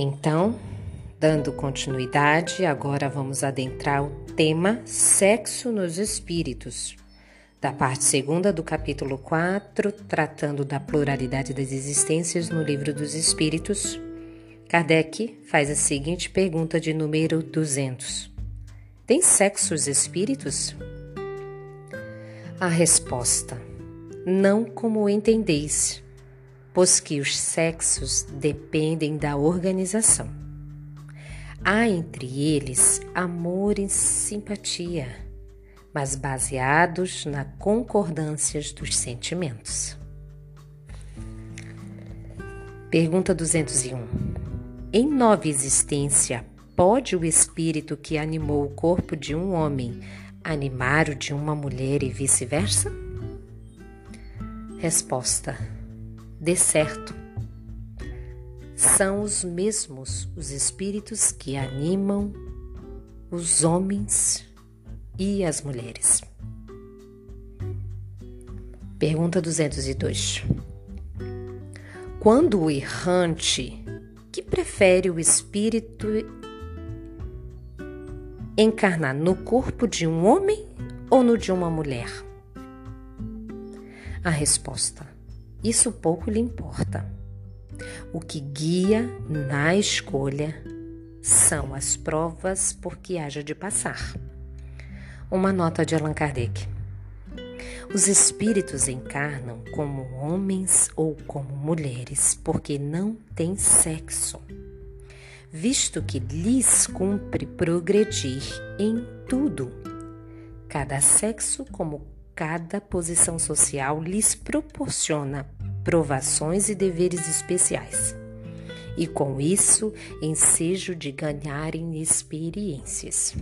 Então, dando continuidade, agora vamos adentrar o tema Sexo nos Espíritos, da parte segunda do capítulo 4, tratando da pluralidade das existências no Livro dos Espíritos. Kardec faz a seguinte pergunta de número 200: Tem sexo os espíritos? A resposta: Não como entendeis pois que os sexos dependem da organização. Há entre eles amor e simpatia, mas baseados na concordância dos sentimentos. Pergunta 201. Em nova existência, pode o espírito que animou o corpo de um homem animar o de uma mulher e vice-versa? Resposta: dê certo. São os mesmos os espíritos que animam os homens e as mulheres. Pergunta 202. Quando o errante que prefere o espírito encarnar no corpo de um homem ou no de uma mulher? A resposta: isso pouco lhe importa. O que guia na escolha são as provas por que haja de passar. Uma nota de Allan Kardec. Os espíritos encarnam como homens ou como mulheres porque não têm sexo, visto que lhes cumpre progredir em tudo, cada sexo como cada posição social lhes proporciona provações e deveres especiais. E com isso, ensejo de ganharem experiências.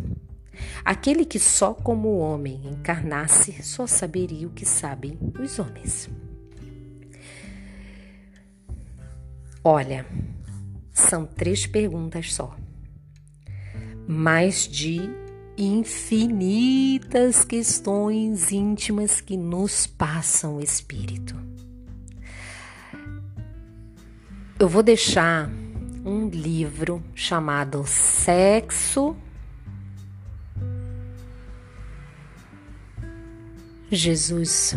Aquele que só como homem encarnasse só saberia o que sabem os homens. Olha, são três perguntas só. Mais de infinitas questões íntimas que nos passam o espírito. Eu vou deixar um livro chamado Sexo Jesus.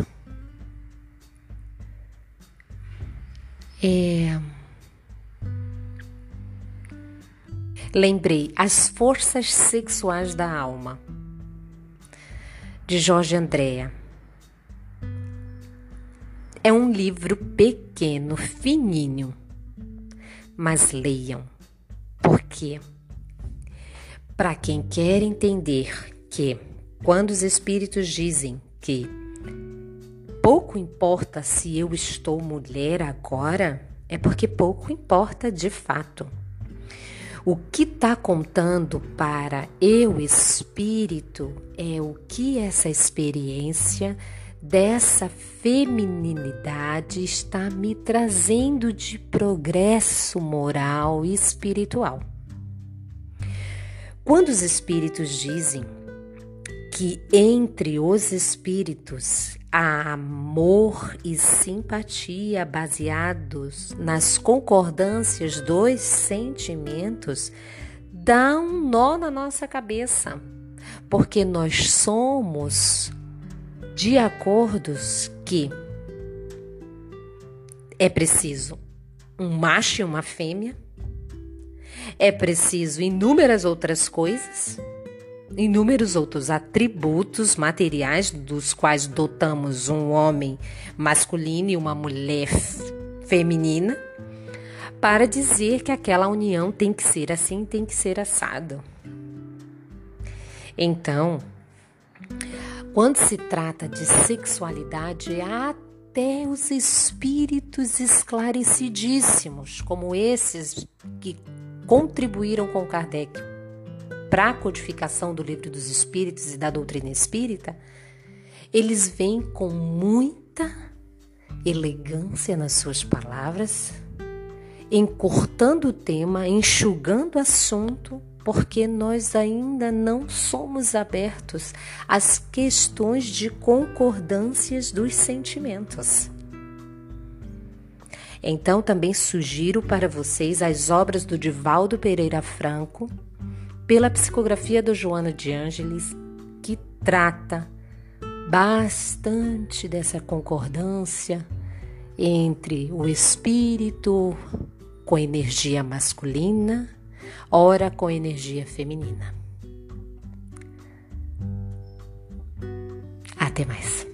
É lembrei As Forças Sexuais da Alma, de Jorge Andréa. É um livro pequeno, fininho, mas leiam, porque para quem quer entender que quando os espíritos dizem que pouco importa se eu estou mulher agora, é porque pouco importa de fato. O que está contando para eu, espírito, é o que essa experiência dessa feminilidade está me trazendo de progresso moral e espiritual. Quando os espíritos dizem que entre os espíritos há amor e simpatia baseados nas concordâncias dos sentimentos, dá um nó na nossa cabeça, porque nós somos de acordos que é preciso um macho e uma fêmea, é preciso inúmeras outras coisas inúmeros outros atributos materiais dos quais dotamos um homem masculino e uma mulher feminina para dizer que aquela união tem que ser assim, tem que ser assado. Então, quando se trata de sexualidade, até os espíritos esclarecidíssimos, como esses que contribuíram com Kardec para a codificação do livro dos Espíritos e da doutrina espírita, eles vêm com muita elegância nas suas palavras, encurtando o tema, enxugando o assunto, porque nós ainda não somos abertos às questões de concordâncias dos sentimentos. Então também sugiro para vocês as obras do Divaldo Pereira Franco, pela psicografia do Joana de Ângeles, que trata bastante dessa concordância entre o espírito com energia masculina, ora com energia feminina. Até mais.